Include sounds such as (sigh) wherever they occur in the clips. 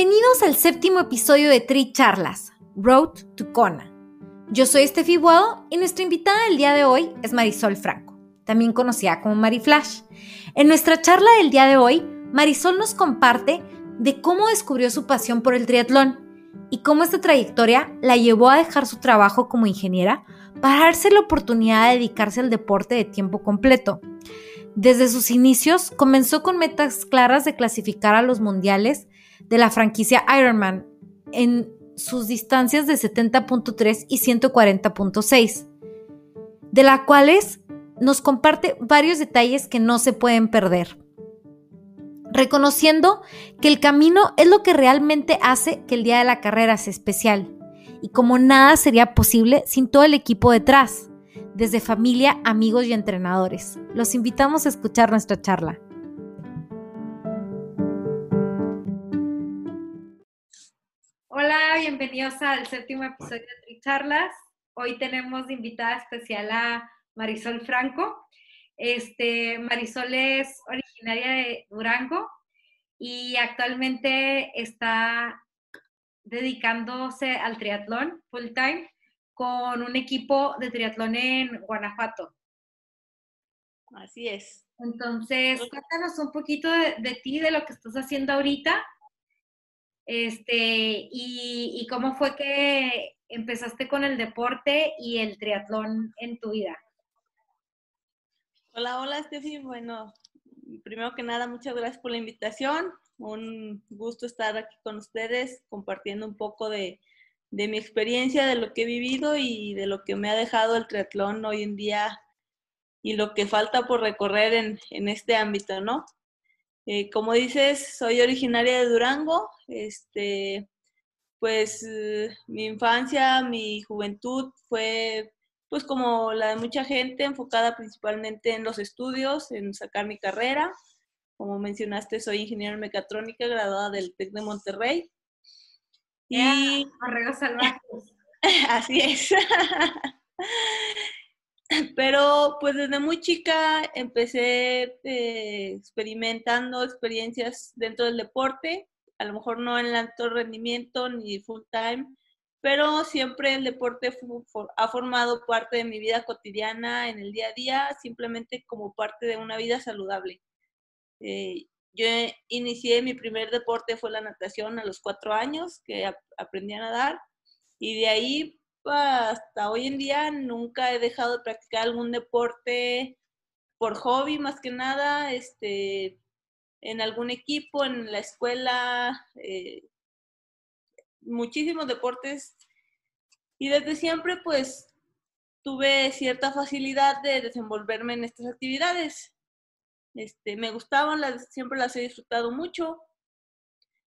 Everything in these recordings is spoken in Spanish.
Bienvenidos al séptimo episodio de Tri Charlas, Road to Kona. Yo soy Steffi Guado y nuestra invitada del día de hoy es Marisol Franco, también conocida como Mariflash. En nuestra charla del día de hoy, Marisol nos comparte de cómo descubrió su pasión por el triatlón y cómo esta trayectoria la llevó a dejar su trabajo como ingeniera para darse la oportunidad de dedicarse al deporte de tiempo completo. Desde sus inicios comenzó con metas claras de clasificar a los mundiales de la franquicia Ironman en sus distancias de 70.3 y 140.6, de las cuales nos comparte varios detalles que no se pueden perder. Reconociendo que el camino es lo que realmente hace que el día de la carrera sea especial y como nada sería posible sin todo el equipo detrás, desde familia, amigos y entrenadores. Los invitamos a escuchar nuestra charla. Hola, bienvenidos al séptimo episodio de Tricharlas. Hoy tenemos de invitada especial a Marisol Franco. Este, Marisol es originaria de Durango y actualmente está dedicándose al triatlón full time con un equipo de triatlón en Guanajuato. Así es. Entonces, cuéntanos un poquito de, de ti, de lo que estás haciendo ahorita este, y, cómo fue que empezaste con el deporte y el triatlón en tu vida. Hola, hola, Steffi. Bueno, primero que nada, muchas gracias por la invitación. Un gusto estar aquí con ustedes compartiendo un poco de, mi experiencia, de lo que he vivido y de lo que me ha dejado el triatlón hoy en día y lo que falta por recorrer en, en este ámbito, ¿no? Eh, como dices, soy originaria de Durango. Este, pues eh, mi infancia, mi juventud fue pues como la de mucha gente, enfocada principalmente en los estudios, en sacar mi carrera. Como mencionaste, soy ingeniero en mecatrónica, graduada del TEC de Monterrey. Y... salvajes. (laughs) Así es. (laughs) (laughs) Pero pues desde muy chica empecé eh, experimentando experiencias dentro del deporte, a lo mejor no en alto rendimiento ni full time, pero siempre el deporte ha formado parte de mi vida cotidiana en el día a día, simplemente como parte de una vida saludable. Eh, yo inicié mi primer deporte fue la natación a los cuatro años, que aprendí a nadar, y de ahí hasta hoy en día nunca he dejado de practicar algún deporte por hobby más que nada, este, en algún equipo, en la escuela, eh, muchísimos deportes. Y desde siempre pues tuve cierta facilidad de desenvolverme en estas actividades. Este, me gustaban, las, siempre las he disfrutado mucho,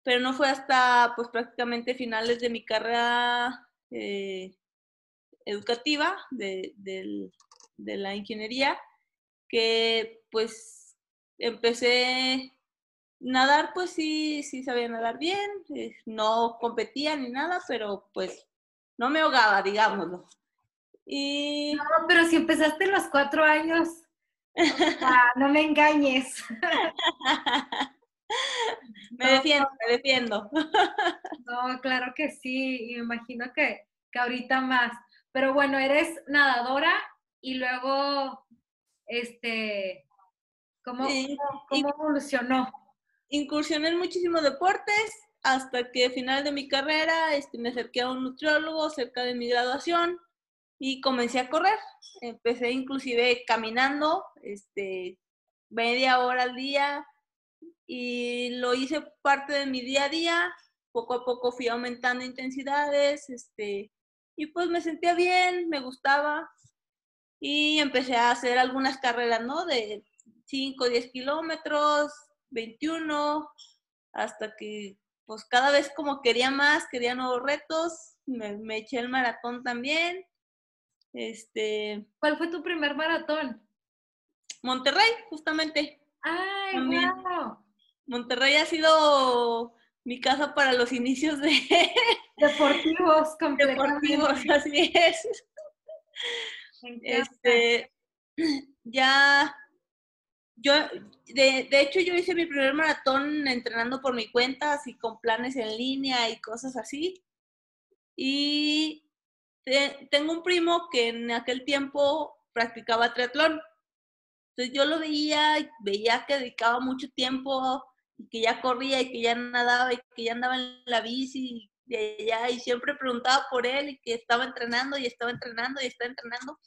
pero no fue hasta pues prácticamente finales de mi carrera eh, educativa de, la ingeniería que pues empecé nadar pues sí, sí sabía nadar bien, eh, no competía ni nada, pero pues no me ahogaba, digámoslo. Y... No, pero si empezaste los cuatro años, (laughs) no me engañes. me defiendo, me defiendo. no, claro que sí, y me imagino que, que ahorita más. Pero bueno, eres nadadora y luego, este, ¿cómo, evolucionó? Incursioné en muchísimos deportes. hasta que al final de mi carrera este, me acerqué a un nutriólogo cerca de mi graduación y comencé a correr. Empecé inclusive caminando este, media hora al día y lo hice parte de mi día a día. Poco a poco fui aumentando intensidades este, y pues me sentía bien, me gustaba y empecé a hacer algunas carreras, ¿no? De 5, 10 kilómetros, 21, hasta que pues cada vez como quería más, quería nuevos retos, me, eché el maratón también. Este, ¿Cuál fue tu primer maratón? Monterrey, justamente. ¡Ay, Monterrey ha sido mi casa para los inicios de (laughs) deportivos, deportivos, (laughs) así es. Este, (clears throat) ya yo, de, hecho, yo hice mi primer maratón entrenando por mi cuenta, así con planes en línea y cosas así. Y tengo un primo que en aquel tiempo practicaba triatlón. Entonces yo lo veía, veía que dedicaba mucho tiempo que ya corría y que ya nadaba y que ya andaba en la bici y, allá, y siempre preguntaba por él y que estaba entrenando y estaba entrenando y estaba entrenando.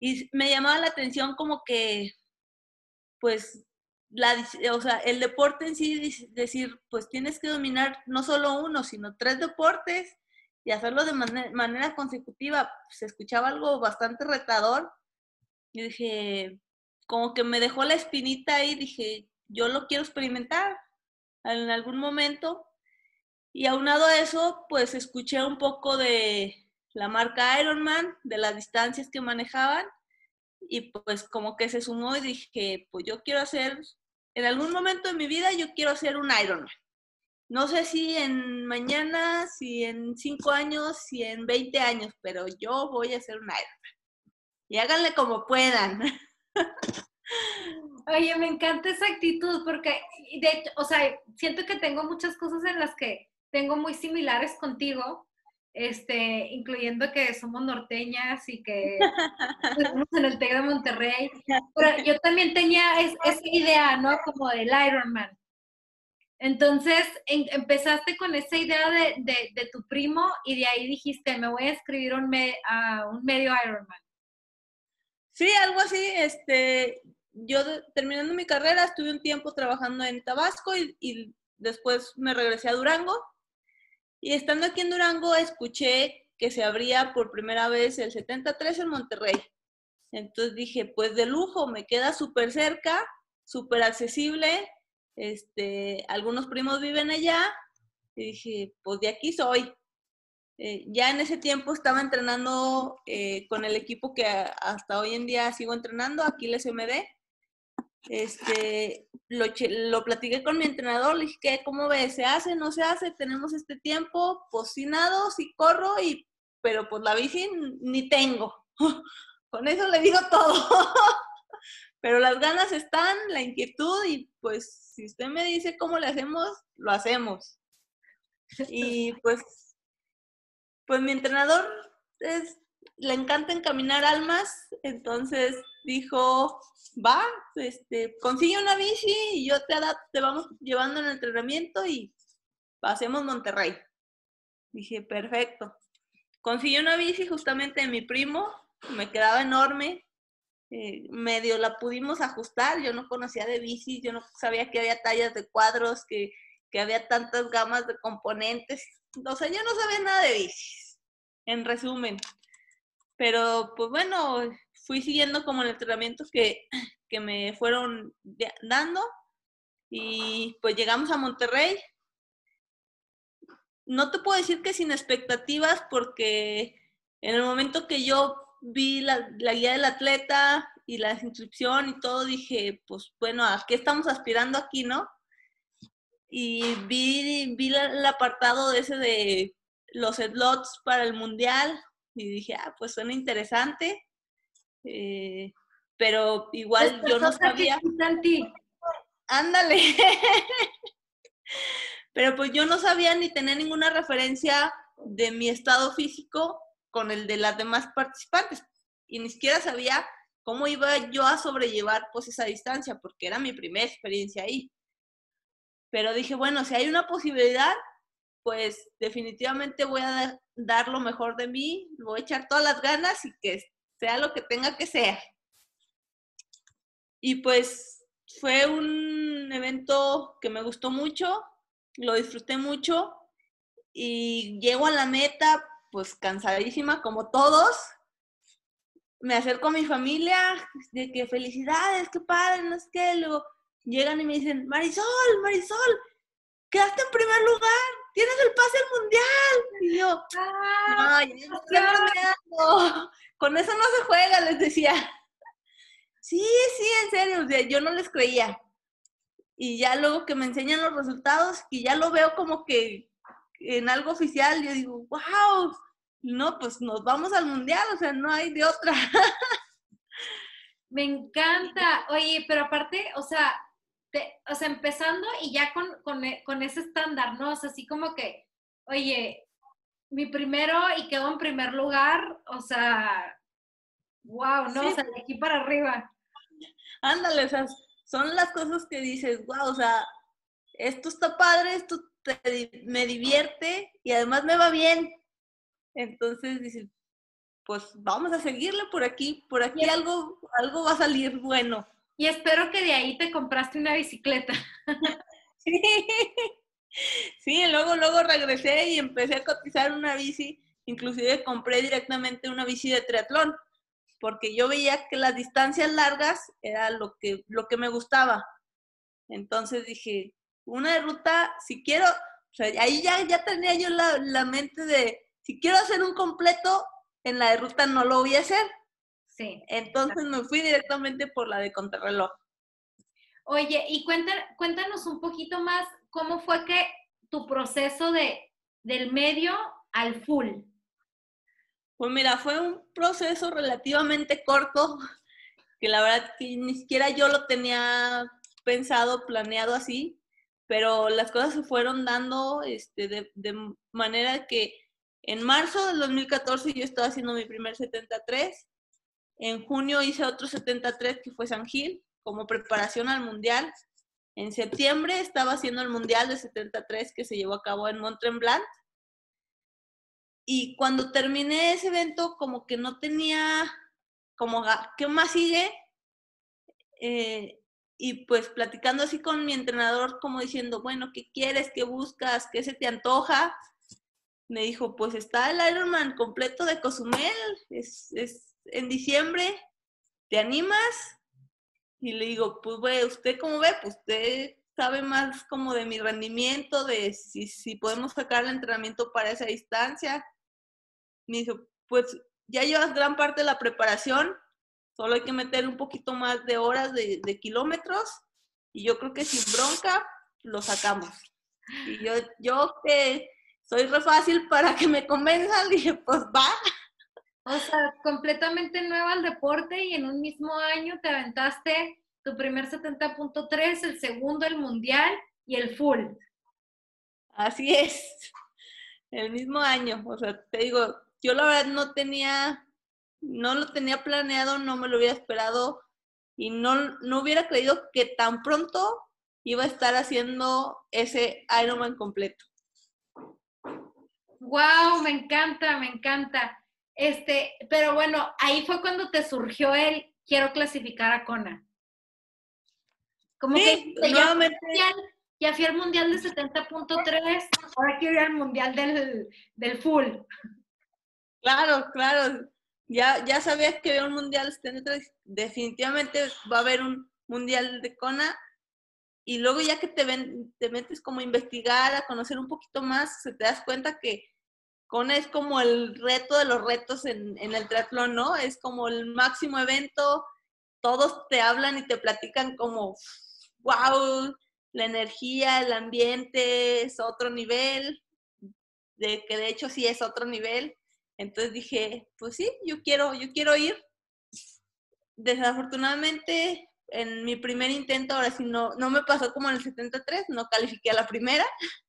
Y me llamaba la atención como que pues, la, o sea, el deporte en sí, decir, pues tienes que dominar no solo uno, sino tres deportes y hacerlo de manera consecutiva, se escuchaba algo bastante retador. Y dije, como que me dejó la espinita ahí, dije, yo lo quiero experimentar en algún momento. Y aunado a eso, pues escuché un poco de la marca Ironman, de las distancias que manejaban y pues como que se sumó y dije, pues yo quiero hacer, en algún momento de mi vida yo quiero hacer un Ironman. No sé si en mañana, si en cinco años, si en 20 años, pero yo voy a hacer un Ironman. Y háganle como puedan. (laughs) Oye, me encanta esa actitud porque, de hecho, o sea, siento que tengo muchas cosas en las que tengo muy similares contigo, este, incluyendo que somos norteñas y que estamos en el TEC de Monterrey. Pero yo también tenía esa idea, ¿no? Como del Ironman. Entonces, empezaste con esa idea de, tu primo y de ahí dijiste, me voy a escribir un, a un medio Ironman. Sí, algo así. Este, yo terminando mi carrera estuve un tiempo trabajando en Tabasco y después me regresé a Durango y estando aquí en Durango, escuché que se abría por primera vez el 73 en Monterrey. Entonces dije, pues de lujo, me queda súper cerca, súper accesible. Este, algunos primos viven allá. Y dije, pues de aquí soy. Eh, ya en ese tiempo estaba entrenando eh, con el equipo que hasta hoy en día sigo entrenando, aquí el SMD. Este, lo, lo platiqué con mi entrenador, le dije, ¿cómo ves? ¿Se hace? ¿No se hace? Tenemos este tiempo, pues sí nado, sí corro, y, pero pues la bici ni tengo. (laughs) con eso le digo todo. (laughs) pero las ganas están, la inquietud, y pues si usted me dice cómo le hacemos, lo hacemos. (laughs) Y pues, pues mi entrenador es, le encanta encaminar almas, entonces dijo, va, este, consigue una bici y yo te, vamos llevando en el entrenamiento y pasemos Monterrey. Dije, perfecto. Conseguí una bici justamente de mi primo, me quedaba enorme, eh, medio la pudimos ajustar, yo no conocía de bici, yo no sabía que había tallas de cuadros, que, que había tantas gamas de componentes, o sea, yo no sabía nada de bicis, en resumen. Pero pues bueno, fui siguiendo como el entrenamiento que, (clears throat) que me fueron dando y pues llegamos a Monterrey. No te puedo decir que sin expectativas porque en el momento que yo vi la, guía del atleta y la inscripción y todo, dije, pues bueno, ¿a qué estamos aspirando aquí, no? Y vi, vi el apartado ese de los slots para el mundial y dije, ah, pues suena interesante. Eh, pero igual yo no sabía. Ándale. (laughs) pero pues yo no sabía ni tener ninguna referencia de mi estado físico con el de las demás participantes. Y ni siquiera sabía cómo iba yo a sobrellevar pues esa distancia, porque era mi primera experiencia ahí. Pero dije, bueno, si hay una posibilidad, pues definitivamente voy a dar lo mejor de mí, voy a echar todas las ganas y que sea lo que tenga que ser. Y pues fue un evento que me gustó mucho, lo disfruté mucho y llego a la meta pues cansadísima como todos. Me acerco a mi familia de que felicidades, qué padre, no es que luego llegan y me dicen, Marisol, Marisol, quedaste en primer lugar, tienes el pase al mundial. Y yo, ah, no, (laughs) con eso no se juega, les decía. Sí, sí, en serio, yo no les creía. Y ya luego que me enseñan los resultados y ya lo veo como que en algo oficial, yo digo, wow, no, pues nos vamos al mundial, o sea, no hay de otra. (laughs) Me encanta. Oye, pero aparte, o sea, o sea, empezando y ya con, e, con, ese estándar, ¿no? O sea, así como que, oye, mi primero y quedó en primer lugar, o sea, wow, ¿no? O sea, de aquí para arriba. Ándale, o sea, son las cosas que dices, wow, o sea, esto está padre, esto me divierte y además me va bien. Entonces dices, pues vamos a seguirle por aquí, por aquí algo, algo va a salir bueno. Y espero que de ahí te compraste una bicicleta. (laughs) sí. sí, luego, luego regresé y empecé a cotizar una bici. Inclusive compré directamente una bici de triatlón, porque yo veía que las distancias largas era lo que, lo que me gustaba. Entonces dije, una ruta, si quiero, o sea, ahí ya, ya tenía yo la, la mente de, si quiero hacer un completo, en la ruta no lo voy a hacer. Sí. Entonces me fui directamente por la de contrarreloj. Oye, y cuéntanos un poquito más cómo fue que tu proceso de, del medio al full. Pues mira, fue un proceso relativamente corto, que la verdad que ni siquiera yo lo tenía pensado, planeado así, pero las cosas se fueron dando este, de, de manera que en marzo del 2014 yo estaba haciendo mi primer 73, en junio hice otro 73 que fue San Gil, como preparación al Mundial. En septiembre estaba haciendo el Mundial de 73 que se llevó a cabo en Mont Tremblant. Y cuando terminé ese evento, como que no tenía, como, ¿qué más sigue? Eh, y pues platicando así con mi entrenador, como diciendo, bueno, ¿qué quieres? ¿Qué buscas? ¿Qué se te antoja? Me dijo, pues está el Ironman completo de Cozumel, es en diciembre, ¿te animas? Y le digo, pues, güey, ¿usted cómo ve? Pues usted sabe más como de mi rendimiento, de si, si podemos sacar el entrenamiento para esa distancia. Me dijo, pues ya llevas gran parte de la preparación, solo hay que meter un poquito más de horas de, de kilómetros y yo creo que sin bronca lo sacamos. Y yo, yo que soy re fácil para que me convenzan, (laughs) dije, pues va. O sea, completamente nueva al deporte y en un mismo año te aventaste tu primer 70.3, el segundo el mundial y el full. Así es, (laughs) el mismo año. O sea, te digo, yo la verdad no tenía, no lo tenía planeado, no me lo hubiera esperado y no, no hubiera creído que tan pronto iba a estar haciendo ese Ironman completo. Wow, me encanta, me encanta. Este, pero bueno, ahí fue cuando te surgió el quiero clasificar a Kona. Como que nuevamente... ya, fui al mundial de 70.3, ahora quiero ir al mundial del, del full. Claro, claro. Ya, ya sabías que había un mundial 73, definitivamente va a haber un mundial de Kona. Y luego ya que te, ven, te metes como a investigar, a conocer un poquito más, se te das cuenta que Kona es como el reto de los retos en, el triatlón, ¿no? Es como el máximo evento, todos te hablan y te platican como, wow, la energía, el ambiente es otro nivel, de que de hecho sí es otro nivel. Entonces dije, pues sí, yo quiero, yo quiero ir. Desafortunadamente, en mi primer intento, ahora sí no, no me pasó como en el 73, no califiqué a la primera. (laughs)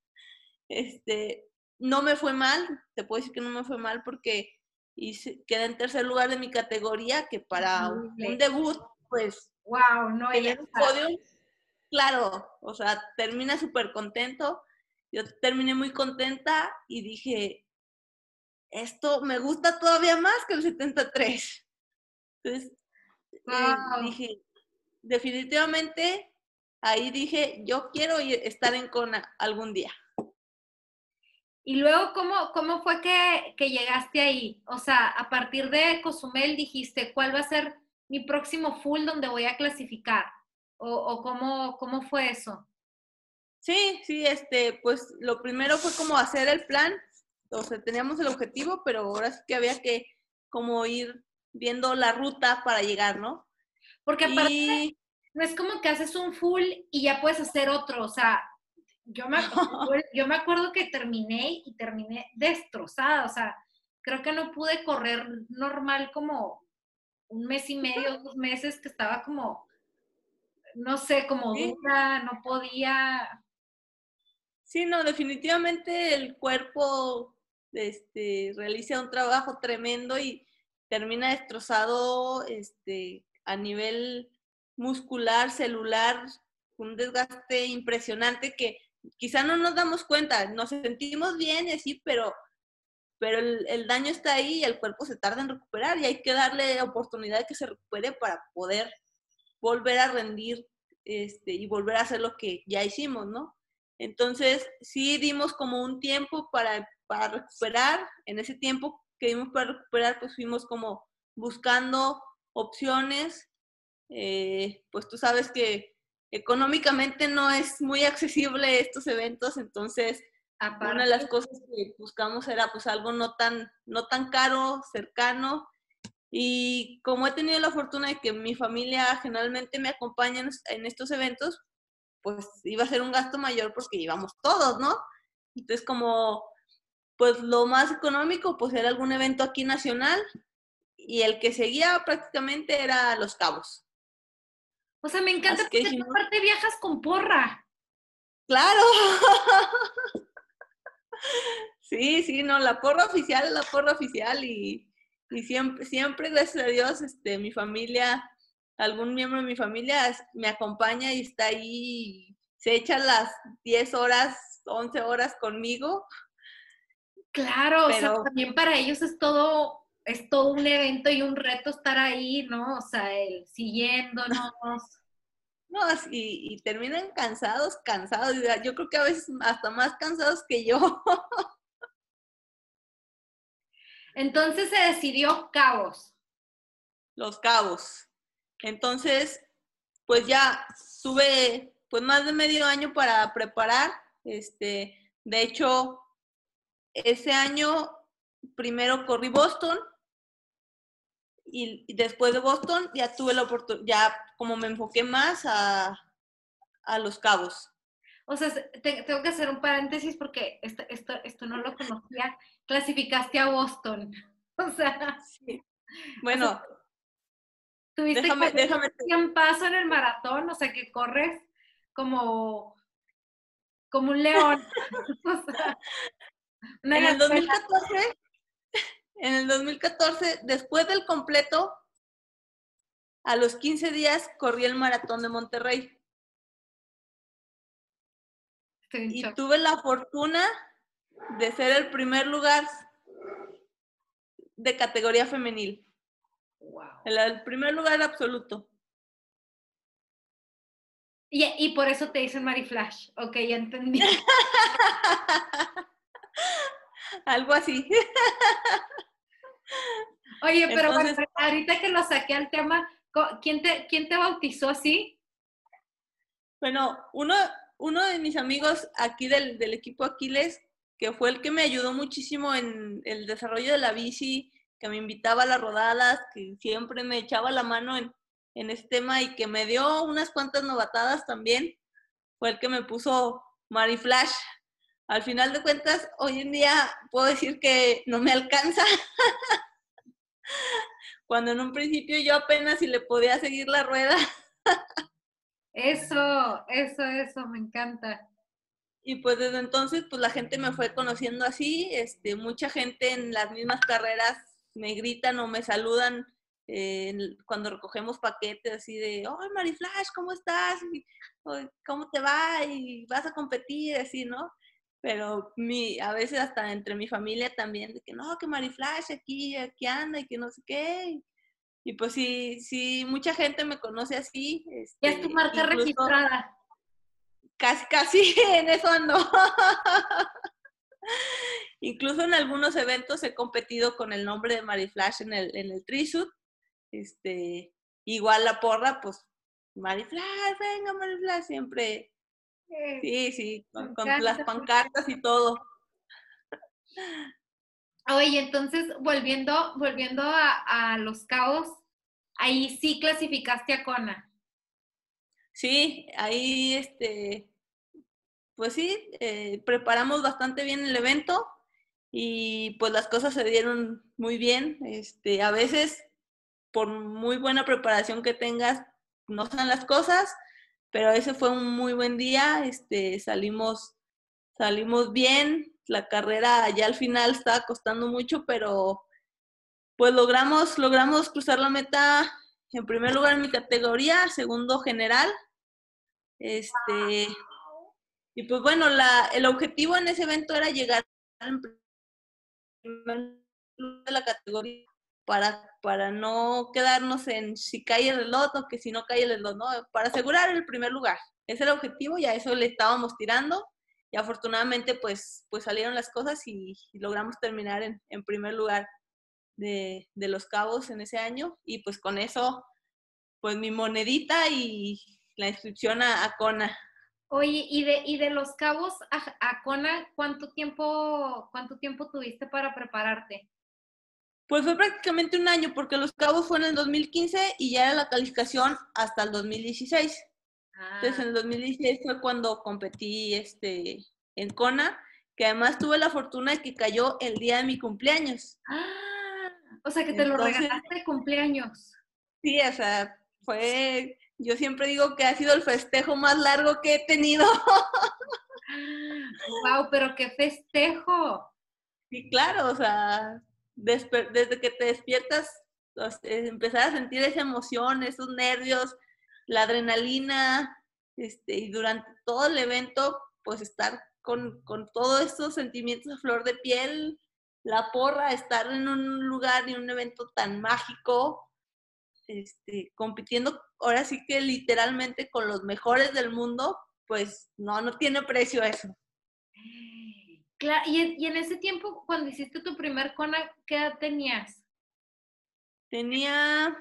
Este, no me fue mal, te puedo decir que no me fue mal porque hice, quedé en tercer lugar de mi categoría, que para un, debut, pues, wow, no hay podio, claro, o sea, termina súper contento yo terminé muy contenta y dije, esto me gusta todavía más que el 73. Entonces, eh, dije, definitivamente, ahí dije, yo quiero estar en Kona algún día. Y luego, ¿cómo, cómo fue que, que, llegaste ahí? O sea, a partir de Cozumel dijiste, ¿cuál va a ser mi próximo full donde voy a clasificar? ¿O, o cómo, cómo fue eso? Sí, sí, este, pues lo primero fue como hacer el plan, o sea, teníamos el objetivo, pero ahora sí que había que como ir viendo la ruta para llegar, ¿no? Porque aparte, no es como que haces un full y ya puedes hacer otro, o sea, yo me, (laughs) yo me acuerdo que terminé y terminé destrozada, o sea, creo que no pude correr normal como un mes y medio, dos meses, que estaba como, no sé, como dura, no podía. Sí, no, definitivamente el cuerpo este, realiza un trabajo tremendo y termina destrozado este, a nivel muscular, celular, un desgaste impresionante que quizá no nos damos cuenta, nos sentimos bien y pero, pero el, daño está ahí y el cuerpo se tarda en recuperar y hay que darle oportunidad que se recupere para poder volver a rendir este, y volver a hacer lo que ya hicimos, ¿no? Entonces, sí dimos como un tiempo para, para recuperar. En ese tiempo que dimos para recuperar, pues fuimos como buscando opciones. Eh, pues tú sabes que económicamente no es muy accesible estos eventos, entonces una de las cosas que buscamos era pues algo no tan, no tan caro, cercano. Y como he tenido la fortuna de que mi familia generalmente me acompaña en estos eventos, pues iba a ser un gasto mayor porque íbamos todos, ¿no? Entonces como, pues lo más económico, pues era algún evento aquí nacional y el que seguía prácticamente era Los Cabos. O sea, me encanta porque que aparte viajas con porra. Claro. (laughs) sí, sí, no, la porra oficial es la porra oficial y, y siempre, siempre, gracias a Dios, este, mi familia algún miembro de mi familia me acompaña y está ahí, se echa las 10 horas, 11 horas conmigo. Claro, o sea, también para ellos es todo, es todo un evento y un reto estar ahí, ¿no? O sea, el siguiéndonos. (laughs) No, y, y terminan cansados, cansados. Yo creo que a veces hasta más cansados que yo. (laughs) Entonces se decidió Cabos. Los Cabos. Entonces, pues ya tuve pues más de medio año para preparar. Este, de hecho, ese año primero corrí Boston y, después de Boston ya tuve la oportunidad, ya como me enfoqué más a, los cabos. O sea, tengo que hacer un paréntesis porque esto, esto, esto no lo conocía. Clasificaste a Boston. (laughs) O sea, sí. Bueno, Tuviste déjame, déjame. un paso en el maratón, o sea, que corres como, como un león. (laughs) en el 2014, en el 2014, después del completo, a los 15 días corrí el maratón de Monterrey. y tuve la fortuna de ser el primer lugar de categoría femenil. El, primer lugar absoluto. Y, y, por eso te dicen Mari Flash. Ok, ya entendí. (laughs) Algo así. (laughs) Oye, pero ahorita que lo saqué al tema, ¿quién te, quién te bautizó así? Bueno, uno, uno de mis amigos aquí del, del equipo Aquiles, que fue el que me ayudó muchísimo en el desarrollo de la bici, que me invitaba a las rodadas, que siempre me echaba la mano en, en este tema y que me dio unas cuantas novatadas también, fue el que me puso Mari Flash. Al final de cuentas, hoy en día puedo decir que no me alcanza. (laughs) (laughs) Cuando en un principio yo apenas si le podía seguir la rueda. (laughs) Eso, eso, eso, me encanta. Y pues desde entonces, pues la gente me fue conociendo así, este, mucha gente en las mismas carreras me gritan o me saludan eh, cuando recogemos paquetes así de, ¡ay, Mariflash, ¿cómo estás? ¿Cómo te va? Y vas a competir, así, ¿no? Pero mi, a veces hasta entre mi familia también, de que no, que Mariflash aquí, aquí anda y que no sé qué. Y pues sí, sí, mucha gente me conoce así. ya es tu este, marca registrada. Casi, casi (laughs) en eso ando. (laughs) Incluso en algunos eventos he competido con el nombre de Mariflash en el, en el Trisut. Este, igual la porra, pues, Mariflash, venga Mariflash, siempre. Sí, sí, con, las pancartas y todo. Oye, entonces, volviendo, volviendo a, los caos, ahí sí clasificaste a Kona. Sí, ahí este, pues sí, eh, preparamos bastante bien el evento y pues las cosas se dieron muy bien. Este, a veces, por muy buena preparación que tengas, no son las cosas, pero ese fue un muy buen día. Este, salimos, salimos bien. La carrera ya al final estaba costando mucho, pero pues logramos, logramos cruzar la meta en primer lugar en mi categoría, segundo general. Este, y pues bueno, la, el objetivo en ese evento era llegar en de la categoría para, para no quedarnos en si cae el reloj o que si no cae el reloj. Para asegurar el primer lugar. Ese era el objetivo y a eso le estábamos tirando y afortunadamente pues, pues salieron las cosas y, logramos terminar en, en primer lugar de, de, los cabos en ese año y pues con eso pues mi monedita y la inscripción a, a Kona. Oye, y de, y de los cabos a, Kona, ¿cuánto tiempo, ¿cuánto tiempo tuviste para prepararte? Pues fue prácticamente un año, porque los cabos fue en el 2015 y ya era la calificación hasta el 2016. Entonces en el 2016 fue cuando competí este, en Kona, que además tuve la fortuna de que cayó el día de mi cumpleaños. Ah, o sea que te lo regalaste de cumpleaños. Sí, o sea, fue yo siempre digo que ha sido el festejo más largo que he tenido. (laughs) ¡Wow! Pero qué festejo. Sí, claro, o sea, desde que te despiertas, empezar a sentir esa emoción, esos nervios, la adrenalina, este, y durante todo el evento, pues estar con, con todos estos sentimientos a flor de piel, la porra, estar en un lugar y un evento tan mágico, este, compitiendo ahora sí que literalmente con los mejores del mundo, pues no, no tiene precio eso. Claro, y, en ese tiempo, cuando hiciste tu primer Kona, ¿qué edad tenías? Tenía,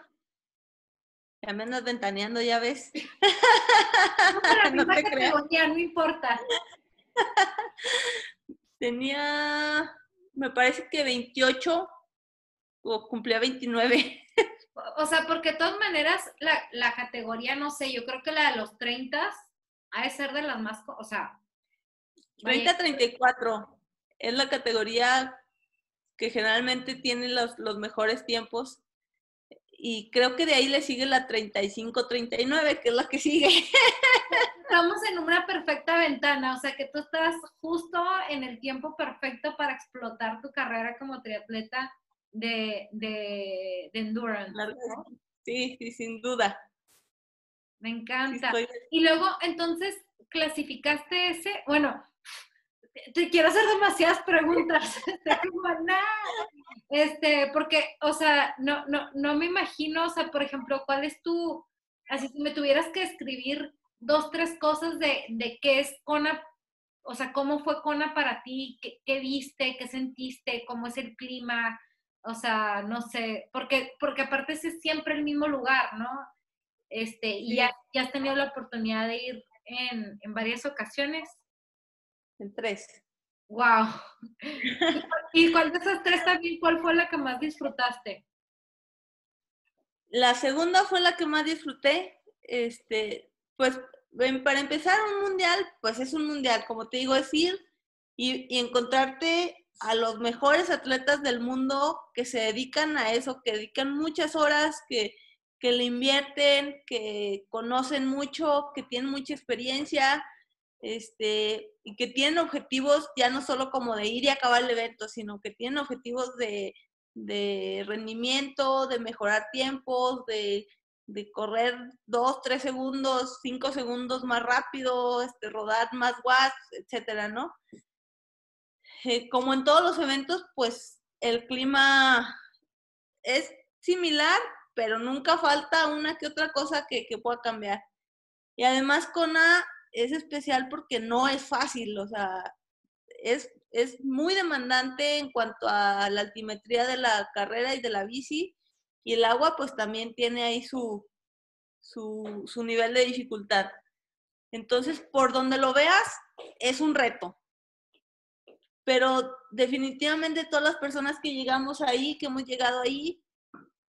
ya me andas ventaneando, ya ves. (laughs) (laughs) No, no, te no importa. (laughs) Tenía, me parece que 28 o cumplía 29. O sea, porque de todas maneras, la, categoría, no sé, yo creo que la de los 30 ha de ser de las más, o sea... 30-34 es la categoría que generalmente tiene los, los mejores tiempos y creo que de ahí le sigue la 35-39, que es la que sigue. (laughs) Estamos en una perfecta ventana, o sea que tú estás justo en el tiempo perfecto para explotar tu carrera como triatleta de, de, endurance. Sí, sí, sin duda. Me encanta. Y luego, entonces, clasificaste ese, bueno, te quiero hacer demasiadas preguntas. (laughs) este, porque, o sea, no, no, no me imagino, o sea, por ejemplo, ¿cuál es tu, así si me tuvieras que escribir dos, tres cosas de, de qué es Kona, o sea, cómo fue Kona para ti, qué, qué viste, qué sentiste, cómo es el clima, o sea, no sé, porque, porque aparte es siempre el mismo lugar, ¿no? Este, y ya, ya has tenido la oportunidad de ir en, en varias ocasiones. En tres. Wow. ¿Y cuál de esas tres también, cuál fue la que más disfrutaste? La segunda fue la que más disfruté. Este, pues para empezar un mundial, pues es un mundial, como te digo, es ir y, y encontrarte a los mejores atletas del mundo que se dedican a eso, que dedican muchas horas, que, que le invierten, que conocen mucho, que tienen mucha experiencia, este, y que tienen objetivos ya no solo como de ir y acabar el evento, sino que tienen objetivos de, de rendimiento, de mejorar tiempos, de, de, correr dos, tres segundos, cinco segundos más rápido, este, rodar más watts, etcétera, ¿no? eh, como en todos los eventos, pues el clima es similar, pero nunca falta una que otra cosa que, que pueda cambiar. Y además Kona es especial porque no es fácil, o sea, es, es muy demandante en cuanto a la altimetría de la carrera y de la bici, y el agua pues también tiene ahí su, su, nivel de dificultad. Entonces, por donde lo veas, es un reto. Pero definitivamente todas las personas que llegamos ahí, que hemos llegado ahí,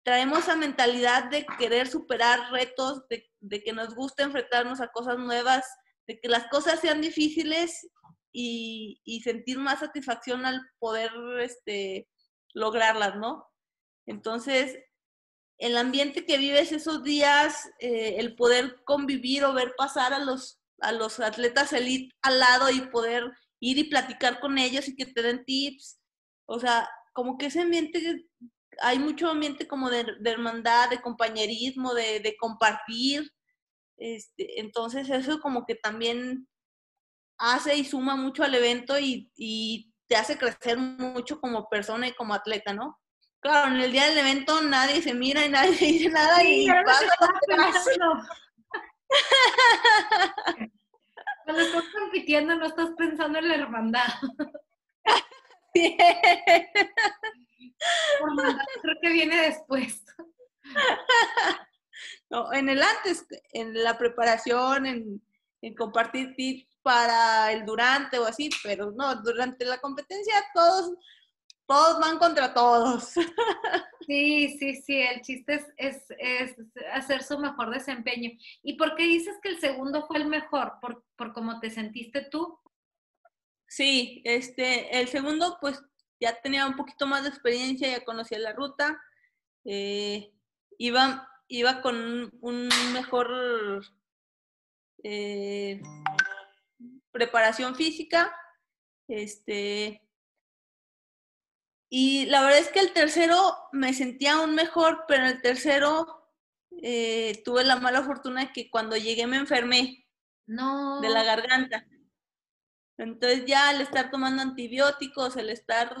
traemos esa mentalidad de querer superar retos, de, que nos gusta enfrentarnos a cosas nuevas, de que las cosas sean difíciles y, sentir más satisfacción al poder este, lograrlas, ¿no? Entonces, el ambiente que vives esos días, eh, el poder convivir o ver pasar a los, a los atletas elite al lado y poder ir y platicar con ellos y que te den tips, o sea, como que ese ambiente hay mucho ambiente como de, hermandad, de compañerismo, de, compartir. Este, entonces eso como que también hace y suma mucho al evento y, te hace crecer mucho como persona y como atleta, ¿no? Claro, en el día del evento nadie se mira y nadie (laughs) dice nada y pasa (laughs) Cuando estás compitiendo no estás pensando en la hermandad. creo que viene después. (laughs) (laughs) No, en el antes, en la preparación, en, compartir tips para el durante o así, pero no, durante la competencia todos, todos van contra todos. (laughs) Sí, sí, sí, el chiste es, es, hacer su mejor desempeño. ¿Y por qué dices que el segundo fue el mejor? ¿Por, por cómo te sentiste tú? Sí, este, el segundo, pues ya tenía un poquito más de experiencia, ya conocía la ruta, eh, iba, iba con un, mejor eh, preparación física, este, y la verdad es que el tercero me sentía aún mejor, pero el tercero eh, tuve la mala fortuna de que cuando llegué me enfermé no. de la garganta. Entonces ya al estar tomando antibióticos, el estar,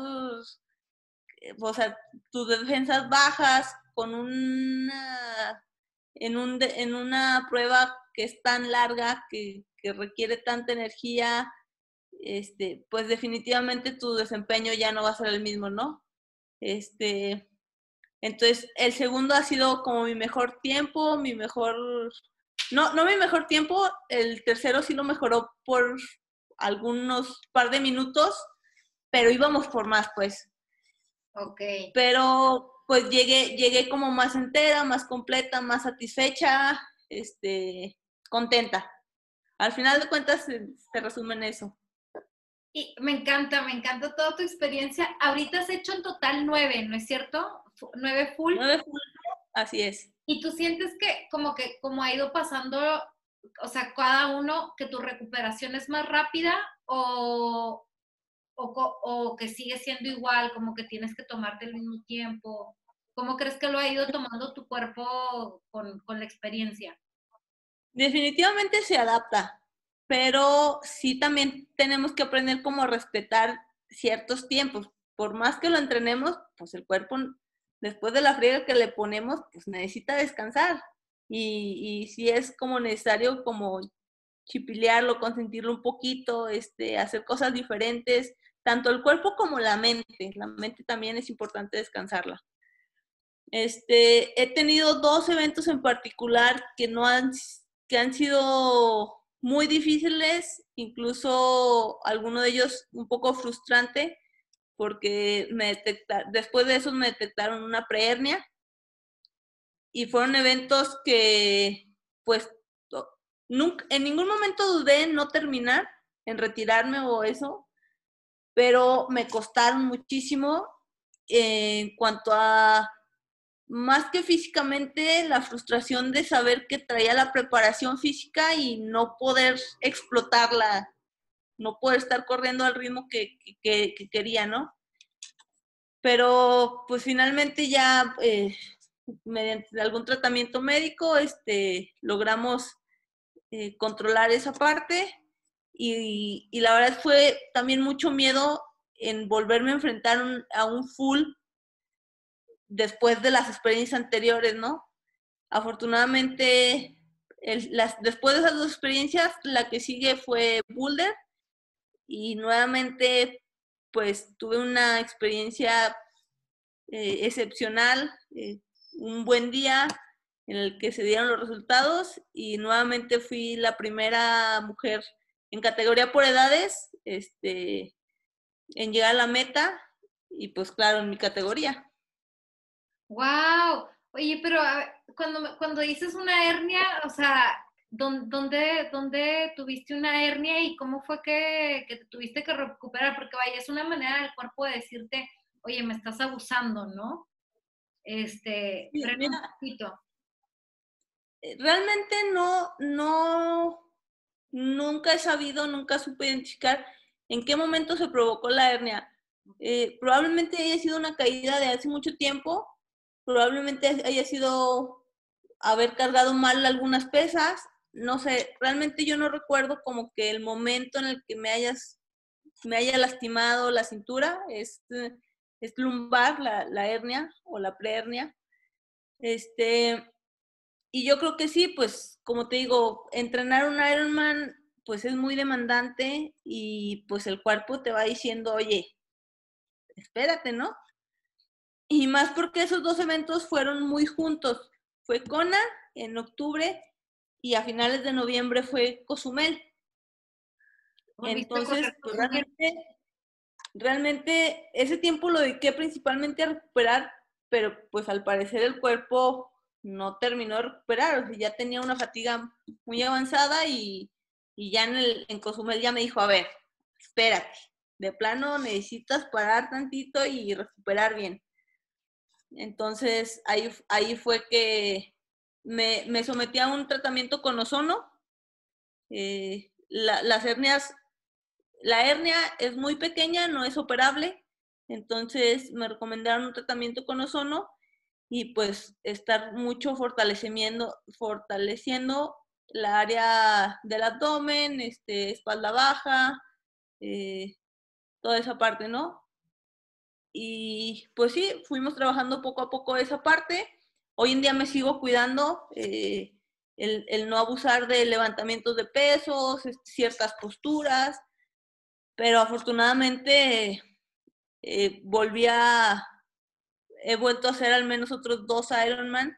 eh, o sea, tus defensas bajas con una, en, un, en una prueba que es tan larga, que, que requiere tanta energía, este, pues definitivamente tu desempeño ya no va a ser el mismo, ¿no? Este, entonces, el segundo ha sido como mi mejor tiempo, mi mejor, no, no mi mejor tiempo, el tercero sí lo mejoró por algunos par de minutos, pero íbamos por más, pues. Ok. Pero pues llegué, llegué como más entera, más completa, más satisfecha, este, contenta. Al final de cuentas se, resume en eso. Y me encanta, me encanta toda tu experiencia. Ahorita has hecho en total nueve, ¿no es cierto? Nueve full. Nueve full, así es. Y tú sientes que como que como ha ido pasando o sea, cada uno, que tu recuperación es más rápida o, o, que sigue siendo igual, como que tienes que tomarte el mismo tiempo? ¿Cómo crees que lo ha ido tomando tu cuerpo con, con la experiencia? Definitivamente se adapta, pero sí también tenemos que aprender cómo respetar ciertos tiempos. Por más que lo entrenemos, pues el cuerpo, después de la friega que le ponemos, pues necesita descansar y, si es como necesario como chipilearlo, consentirlo un poquito, este, hacer cosas diferentes, tanto el cuerpo como la mente. La mente también es importante descansarla. Este, he tenido dos eventos en particular que no han, que han sido muy difíciles, incluso alguno de ellos un poco frustrante, porque me después de eso me detectaron una prehernia. Y fueron eventos que, pues, nunca, en ningún momento dudé en no terminar, en retirarme o eso, pero me costaron muchísimo en cuanto a, más que físicamente, la frustración de saber que traía la preparación física y no poder explotarla, no poder estar corriendo al ritmo que, que, quería, ¿no? Pero pues finalmente ya eh, mediante algún tratamiento médico, este, logramos eh, controlar esa parte y, la verdad fue también mucho miedo en volverme a enfrentar a un full después de las experiencias anteriores, ¿no? Afortunadamente, después de esas dos experiencias, la que sigue fue Boulder y nuevamente, pues tuve una experiencia eh, excepcional, eh, un buen día en el que se dieron los resultados y nuevamente fui la primera mujer en categoría por edades este, en llegar a la meta y pues claro, en mi categoría. ¡Wow! Oye, pero cuando, cuando dices una hernia, o sea, ¿dónde, dónde tuviste una hernia y cómo fue que, que, te tuviste que recuperar? Porque vaya, es una manera del cuerpo de decirte, oye, me estás abusando, ¿no? Este, sí, un poquito. Eh, realmente no, no, nunca he sabido, nunca supe identificar en qué momento se provocó la hernia. Eh, probablemente haya sido una caída de hace mucho tiempo, probablemente haya sido haber cargado mal algunas pesas, no sé, realmente yo no recuerdo como que el momento en el que me hayas me haya lastimado la cintura, es, es lumbar, la, la hernia o la prehernia. Este, y yo creo que sí, pues como te digo, entrenar un Ironman pues es muy demandante y pues el cuerpo te va diciendo, oye, espérate, ¿no? Y más porque esos dos eventos fueron muy juntos. Fue Kona en octubre y a finales de noviembre fue Cozumel. Entonces, pues, realmente, realmente ese tiempo lo dediqué principalmente a recuperar, pero pues al parecer el cuerpo no terminó de recuperar, o sea, ya tenía una fatiga muy avanzada y, y ya en, el, en Cozumel ya me dijo, a ver, espérate, de plano necesitas parar tantito y recuperar bien. Entonces ahí, ahí fue que me, me sometí a un tratamiento con ozono. Eh, las hernias, la hernia es muy pequeña, no es operable, entonces me recomendaron un tratamiento con ozono y pues estar mucho fortalecimiento, fortaleciendo la área del abdomen, este, espalda baja, eh, toda esa parte, ¿no? Y pues sí, fuimos trabajando poco a poco esa parte. Hoy en día me sigo cuidando, eh, el, no abusar de levantamientos de pesos, ciertas posturas, pero afortunadamente eh, volví a, he vuelto a hacer al menos otros dos Ironman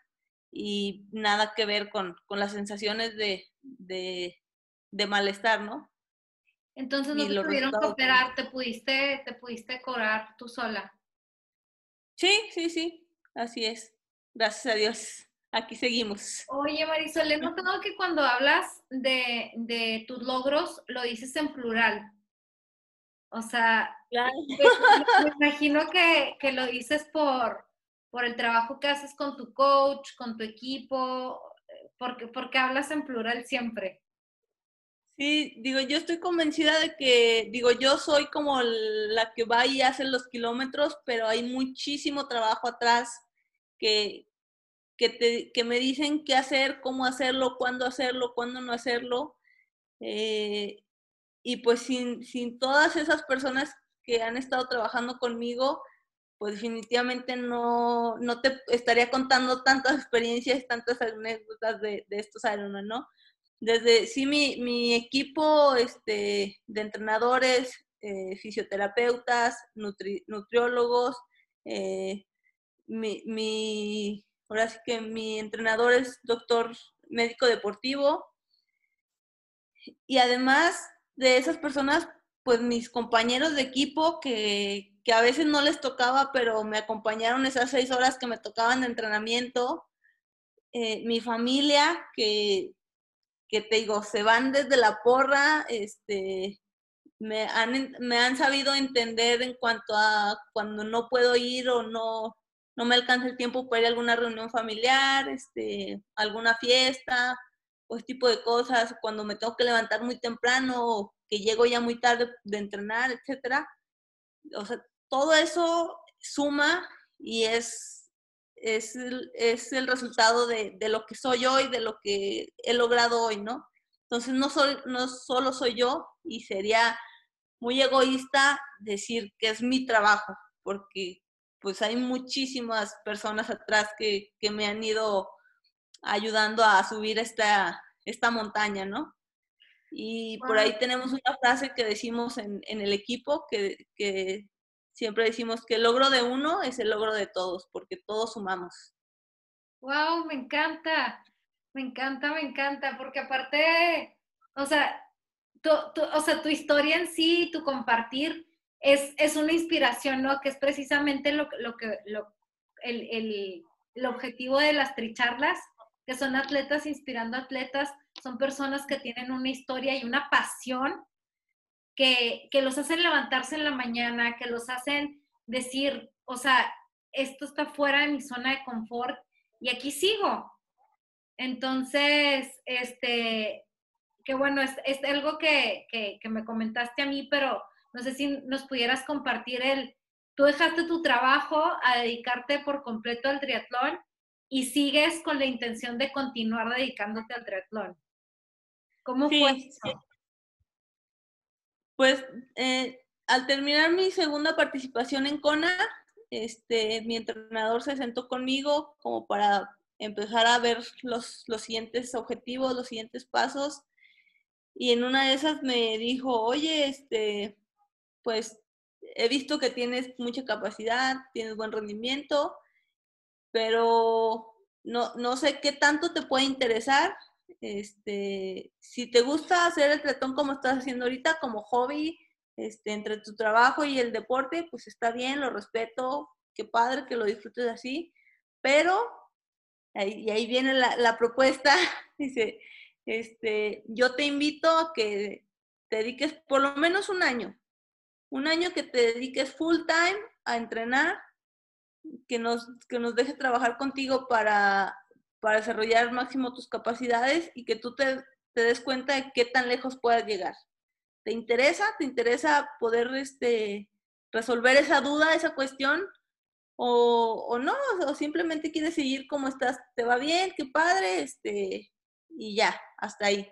y nada que ver con, las sensaciones de, de, malestar, ¿no? Entonces no te pudieron cooperar, te pudiste, te pudiste curar tú sola. Sí, sí, sí, así es. Gracias a Dios. Aquí seguimos. Oye, Marisol, he notado que cuando hablas de, de tus logros, lo dices en plural. O sea, pues, me imagino que, que, lo dices por, por el trabajo que haces con tu coach, con tu equipo, porque, porque hablas en plural siempre. Sí, digo, yo estoy convencida de que, digo, yo soy como la que va y hace los kilómetros, pero hay muchísimo trabajo atrás que, que, te, que me dicen qué hacer, cómo hacerlo, cuándo hacerlo, cuándo no hacerlo. Eh, y pues sin, sin todas esas personas que han estado trabajando conmigo, pues definitivamente no, no te estaría contando tantas experiencias, tantas anécdotas de, de estos Ironman, ¿no? Desde, sí, mi, mi equipo este, de entrenadores, eh, fisioterapeutas, nutriólogos, eh, mi, mi, ahora sí que mi entrenador es doctor médico deportivo, y además de esas personas, pues mis compañeros de equipo que, que, a veces no les tocaba, pero me acompañaron esas seis horas que me tocaban de entrenamiento. Eh, mi familia, que, que te digo, se van desde la porra, este, me han, me han sabido entender en cuanto a cuando no puedo ir o no, no me alcanza el tiempo para ir a alguna reunión familiar, este, alguna fiesta, o ese tipo de cosas, cuando me tengo que levantar muy temprano, que llego ya muy tarde de entrenar, etcétera. O sea, todo eso suma y es, es, es el resultado de, de, lo que soy hoy, de lo que he logrado hoy, ¿no? Entonces, no, soy, no solo soy yo y sería muy egoísta decir que es mi trabajo, porque pues hay muchísimas personas atrás que, que me han ido ayudando a subir esta, esta montaña, ¿no? Y por ahí tenemos una frase que decimos en, en el equipo, que, que, siempre decimos que el logro de uno es el logro de todos, porque todos sumamos. ¡Wow! Me encanta, me encanta, me encanta, porque aparte, o sea, tu, o sea, tu historia en sí, tu compartir, es, es una inspiración, ¿no? Que es precisamente lo, lo que, lo, el, el, el, objetivo de las tricharlas, que son atletas inspirando atletas, son personas que tienen una historia y una pasión que, que los hacen levantarse en la mañana, que los hacen decir, o sea, esto está fuera de mi zona de confort y aquí sigo. Entonces, este, que bueno, es, es algo que, que, que, me comentaste a mí, pero no sé si nos pudieras compartir el, tú dejaste tu trabajo a dedicarte por completo al triatlón y sigues con la intención de continuar dedicándote al triatlón. ¿Cómo sí, fue eso? Pues eh, al terminar mi segunda participación en CONA, este, mi entrenador se sentó conmigo como para empezar a ver los, los siguientes objetivos, los siguientes pasos y en una de esas me dijo, oye, este, pues he visto que tienes mucha capacidad, tienes buen rendimiento, pero no, no sé qué tanto te puede interesar. Este, si te gusta hacer el tretón como estás haciendo ahorita, como hobby, este, entre tu trabajo y el deporte, pues está bien, lo respeto, qué padre que lo disfrutes así, pero, y ahí viene la, la propuesta, (laughs) dice, este, yo te invito a que te dediques por lo menos un año, un año que te dediques full time a entrenar, que nos, que nos dejes trabajar contigo para, para desarrollar al máximo tus capacidades y que tú te, des cuenta de qué tan lejos puedas llegar. ¿Te interesa? ¿Te interesa poder este, resolver esa duda, esa cuestión? O, o, no, o simplemente quieres seguir como estás, te va bien, qué padre, este, y ya, hasta ahí.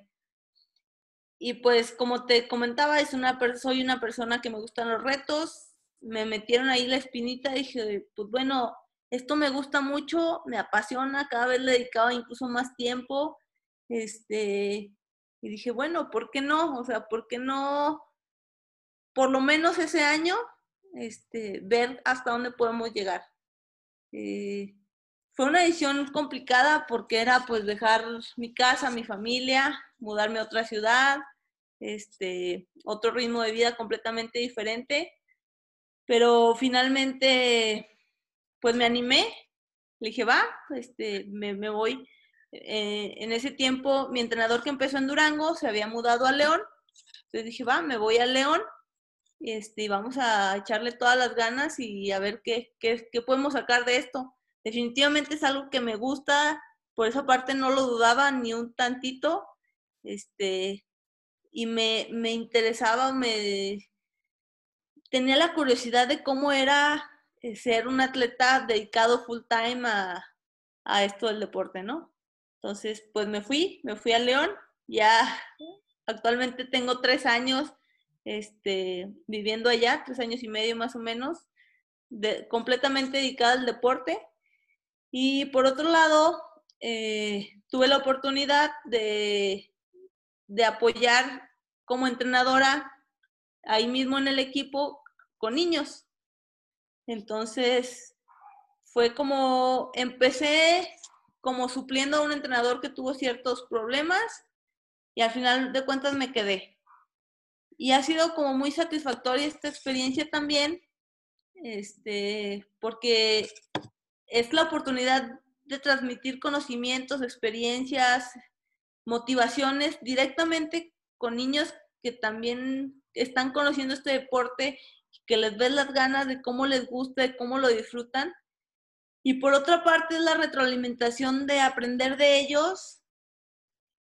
Y pues como te comentaba, es una, soy una persona que me gustan los retos, me metieron ahí la espinita, dije, pues bueno, esto me gusta mucho, me apasiona, cada vez le he dedicado incluso más tiempo, este, y dije, bueno, ¿por qué no? O sea, ¿por qué no, por lo menos ese año, este, ver hasta dónde podemos llegar? Eh, fue una decisión complicada porque era pues dejar mi casa, mi familia, mudarme a otra ciudad, este, otro ritmo de vida completamente diferente. Pero finalmente, pues me animé, le dije, va, este, me, me voy. Eh, en ese tiempo, mi entrenador que empezó en Durango se había mudado a León. Entonces dije, va, me voy a León este, vamos a echarle todas las ganas y a ver qué, qué, qué podemos sacar de esto definitivamente es algo que me gusta, por esa parte no lo dudaba ni un tantito, este, y me, me interesaba, me tenía la curiosidad de cómo era ser un atleta dedicado full time a, a esto del deporte, ¿no? Entonces, pues me fui, me fui a León, ya actualmente tengo tres años este, viviendo allá, tres años y medio más o menos, de, completamente dedicada al deporte. Y por otro lado, eh, tuve la oportunidad de, de apoyar como entrenadora ahí mismo en el equipo con niños. Entonces, fue como, empecé como supliendo a un entrenador que tuvo ciertos problemas y al final de cuentas me quedé. Y ha sido como muy satisfactoria esta experiencia también, este, porque es la oportunidad de transmitir conocimientos, experiencias, motivaciones directamente con niños que también están conociendo este deporte, que les ves las ganas de cómo les gusta, de cómo lo disfrutan. Y por otra parte es la retroalimentación de aprender de ellos,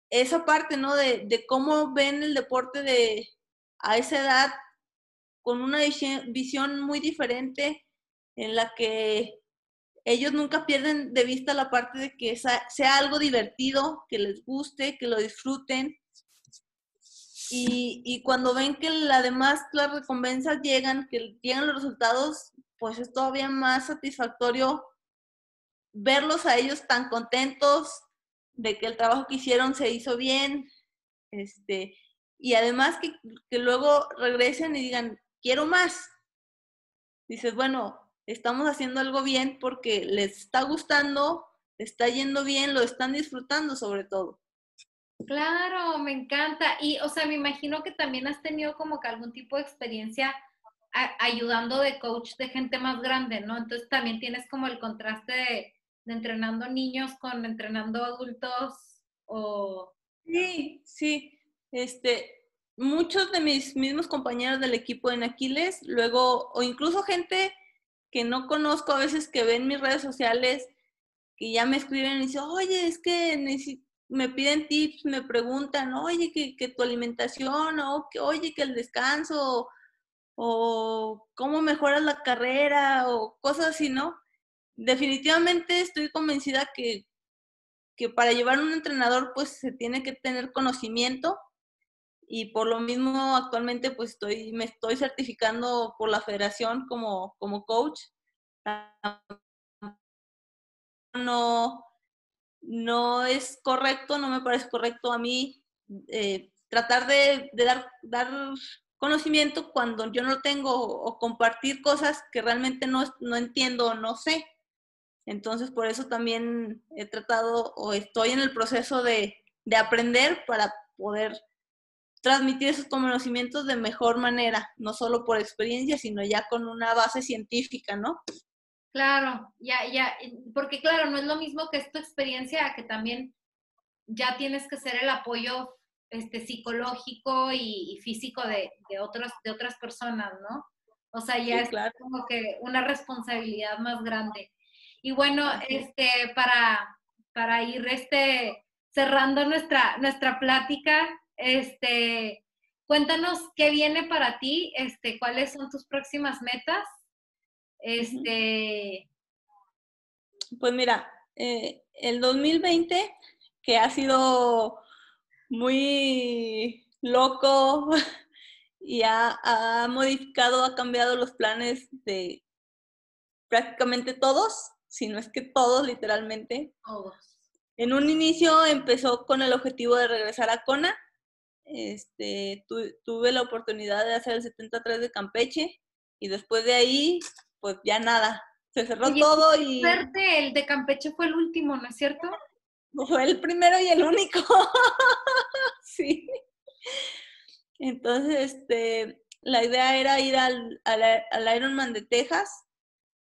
esa parte, ¿no? De, de cómo ven el deporte de, a esa edad con una visión muy diferente en la que ellos nunca pierden de vista la parte de que sea, algo divertido, que les guste, que lo disfruten. Y, y, cuando ven que además las recompensas llegan, que llegan los resultados, pues es todavía más satisfactorio verlos a ellos tan contentos de que el trabajo que hicieron se hizo bien, este, y además que, que luego regresen y digan, quiero más. Dices, bueno, estamos haciendo algo bien porque les está gustando, está yendo bien, lo están disfrutando sobre todo. Claro, me encanta. Y, o sea, me imagino que también has tenido como que algún tipo de experiencia ayudando de coach de gente más grande, ¿no? Entonces también tienes como el contraste de, entrenando niños con entrenando adultos o... Sí, sí. Este, muchos de mis mismos compañeros del equipo en Aquiles, luego, o incluso gente que no conozco a veces que ven mis redes sociales, que ya me escriben y dicen, oye, es que me piden tips, me preguntan, oye, que, tu alimentación, o que, oye, que el descanso, o cómo mejoras la carrera, o cosas así, ¿no? Definitivamente estoy convencida que, que para llevar un entrenador, pues se tiene que tener conocimiento y por lo mismo actualmente pues estoy, me estoy certificando por la federación como, como coach. No, no es correcto, no me parece correcto a mí eh, tratar de, dar, conocimiento cuando yo no tengo o compartir cosas que realmente no, no entiendo o no sé. Entonces, por eso también he tratado o estoy en el proceso de, de aprender para poder transmitir esos conocimientos de mejor manera, no solo por experiencia, sino ya con una base científica, ¿no? Claro, ya, ya, porque claro, no es lo mismo que esta experiencia, que también ya tienes que ser el apoyo este, psicológico y, físico de, de, otros, de otras personas, ¿no? O sea, ya es como que una responsabilidad más grande. Y bueno, este, para, para ir este, cerrando nuestra, nuestra plática, este, cuéntanos qué viene para ti, este, cuáles son tus próximas metas. Este. Pues mira, eh, el 2020, que ha sido muy loco (laughs) y ha, ha, modificado, ha cambiado los planes de prácticamente todos, si no es que todos, literalmente. Todos. En un inicio empezó con el objetivo de regresar a Kona, este, tuve la oportunidad de hacer el 73 de Campeche y después de ahí, pues ya nada, se cerró todo y... Suerte, el de Campeche fue el último, ¿no es cierto? Fue el primero y el único, (laughs) sí. Entonces, este, la idea era ir al, al, al Ironman de Texas,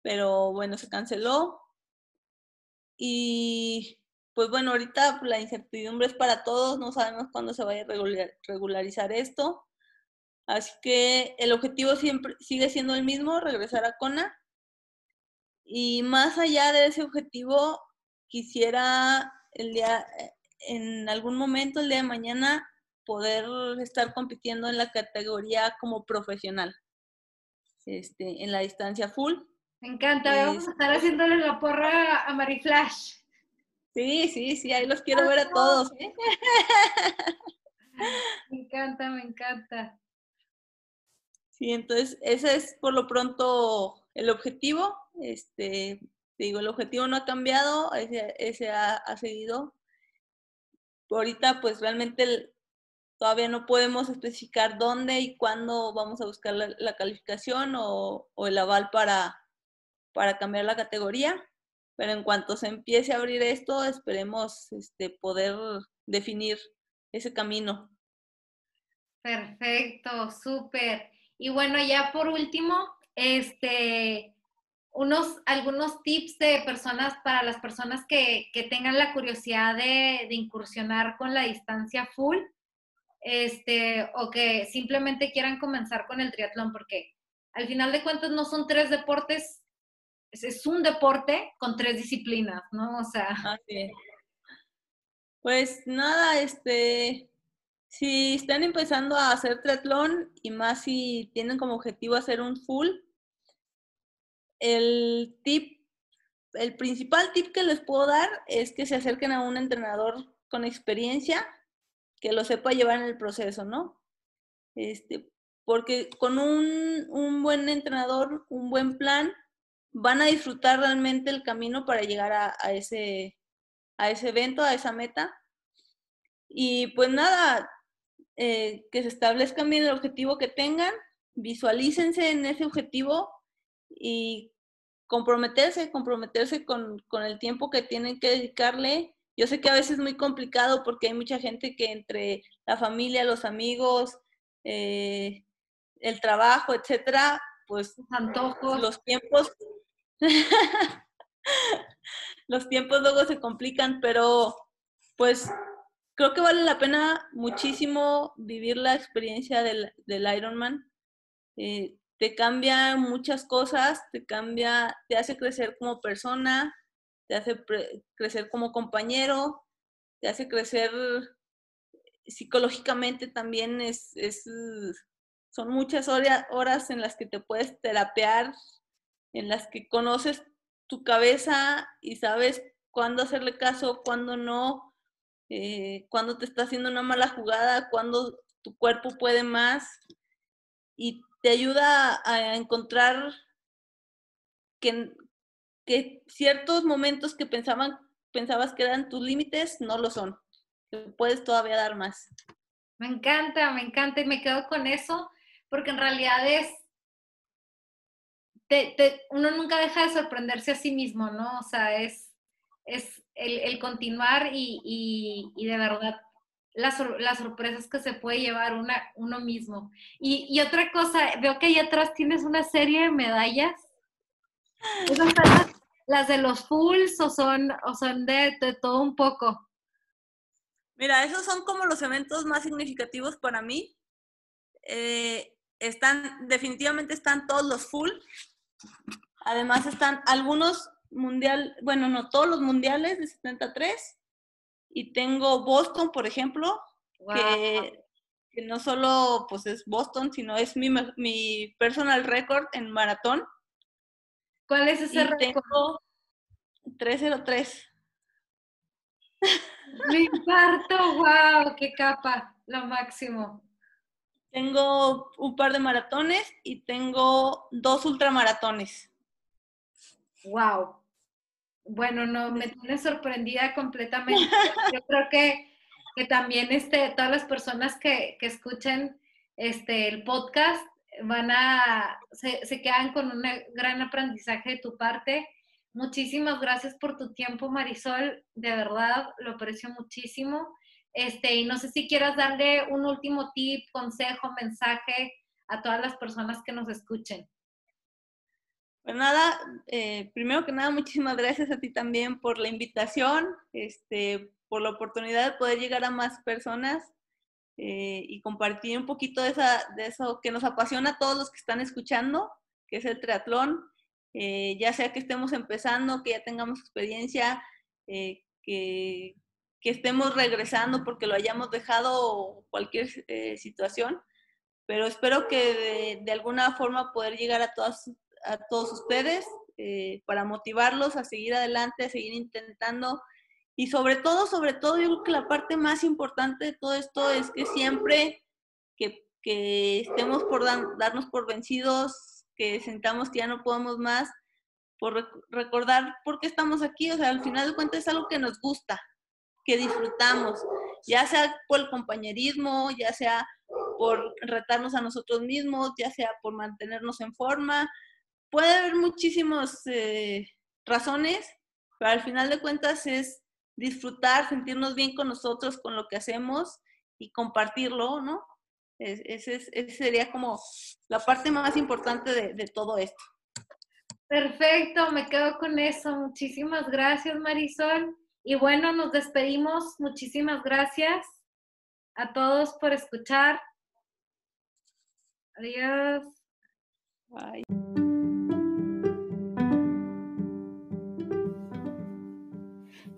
pero bueno, se canceló. Y pues bueno, ahorita la incertidumbre es para todos, no sabemos cuándo se vaya a regularizar esto. Así que el objetivo siempre sigue siendo el mismo, regresar a Kona. Y más allá de ese objetivo, quisiera el día, en algún momento, el día de mañana, poder estar compitiendo en la categoría como profesional, este, en la distancia full. Me encanta, vamos a estar haciéndole la porra a Mariflash. Sí, sí, sí, ahí los quiero ver a todos. ¿eh? (laughs) Me encanta, me encanta. Sí, entonces ese es por lo pronto el objetivo. Este, digo, el objetivo no ha cambiado, ese, ha, seguido. Ahorita pues realmente todavía no podemos especificar dónde y cuándo vamos a buscar la, calificación o, o, el aval para, para cambiar la categoría pero en cuanto se empiece a abrir esto, esperemos este, poder definir ese camino. Perfecto, súper. Y bueno, ya por último, este, unos, algunos tips de personas, para las personas que, tengan la curiosidad de, incursionar con la distancia full, este, o que simplemente quieran comenzar con el triatlón, porque al final de cuentas no son tres deportes es, un deporte con tres disciplinas, ¿no? O sea. Pues nada, este, si están empezando a hacer triatlón y más si tienen como objetivo hacer un full, el tip, el principal tip que les puedo dar es que se acerquen a un entrenador con experiencia que lo sepa llevar en el proceso, ¿no? este, porque con un, un buen entrenador, un buen plan, van a disfrutar realmente el camino para llegar a, ese, a ese evento, a esa meta. Y pues nada, eh, que se establezcan bien el objetivo que tengan, visualícense en ese objetivo y comprometerse, comprometerse con, con, el tiempo que tienen que dedicarle. Yo sé que a veces es muy complicado porque hay mucha gente que entre la familia, los amigos, eh, el trabajo, etcétera, pues antojos, los tiempos, (laughs) los tiempos luego se complican, pero pues creo que vale la pena muchísimo vivir la experiencia del, del Ironman. Eh, te cambia muchas cosas, te cambia, te hace crecer como persona, te hace crecer como compañero, te hace crecer psicológicamente también es, es son muchas horas en las que te puedes terapear, en las que conoces tu cabeza y sabes cuándo hacerle caso, cuándo no, eh, cuándo te está haciendo una mala jugada, cuándo tu cuerpo puede más y te ayuda a encontrar que, que ciertos momentos que pensaban, pensabas que eran tus límites no lo son, que puedes todavía dar más. Me encanta, me encanta y me quedo con eso porque en realidad es, uno nunca deja de sorprenderse a sí mismo, ¿no? O sea, es, es el, continuar y, de verdad las, sorpresas que se puede llevar una, uno mismo. Y, otra cosa, veo que ahí atrás tienes una serie de medallas. ¿Esas son las, de los fulls o son, o son de, de, todo un poco? Mira, esos son como los eventos más significativos para mí. Eh, están, definitivamente están todos los full. Además están algunos mundial, bueno, no todos los mundiales de 73. Y tengo Boston, por ejemplo, que, no solo pues es Boston, sino es mi, mi personal record en maratón. ¿Cuál es ese récord? 303. (laughs) Me infarto, wow, qué capa, lo máximo. Tengo un par de maratones y tengo dos ultramaratones. Wow. Bueno, no, me tiene sorprendida completamente. (laughs) Yo creo que, que también este, todas las personas que, que escuchen este, el podcast van a, se, se quedan con un gran aprendizaje de tu parte. Muchísimas gracias por tu tiempo, Marisol. De verdad, lo aprecio muchísimo. Este, y no sé si quieras darle un último tip, consejo, mensaje a todas las personas que nos escuchen. Pues nada, eh, primero que nada, (laughs) muchísimas gracias a ti también por la invitación, este, por la oportunidad de poder llegar a más personas eh, y compartir un poquito de, esa, de eso que nos apasiona a todos los que están escuchando, que es el triatlón, eh, ya sea que estemos empezando, que ya tengamos experiencia, que, que estemos regresando porque lo hayamos dejado o cualquier eh, situación, pero espero que de, alguna forma poder llegar a, todas, a todos ustedes eh, para motivarlos a seguir adelante, a seguir intentando y sobre todo, sobre todo, yo creo que la parte más importante de todo esto es que siempre que, estemos por darnos por vencidos, que sentamos que ya no podemos más, por recordar por qué estamos aquí, o sea, al final de cuentas es algo que nos gusta, que disfrutamos, ya sea por el compañerismo, ya sea por retarnos a nosotros mismos, ya sea por mantenernos en forma. Puede haber muchísimas eh, razones, pero al final de cuentas es disfrutar, sentirnos bien con nosotros, con lo que hacemos y compartirlo, ¿no? Esa sería como la parte más importante de, de todo esto. Perfecto, me quedo con eso. Muchísimas gracias, Marisol. Y bueno, nos despedimos. Muchísimas gracias a todos por escuchar. Adiós. Bye.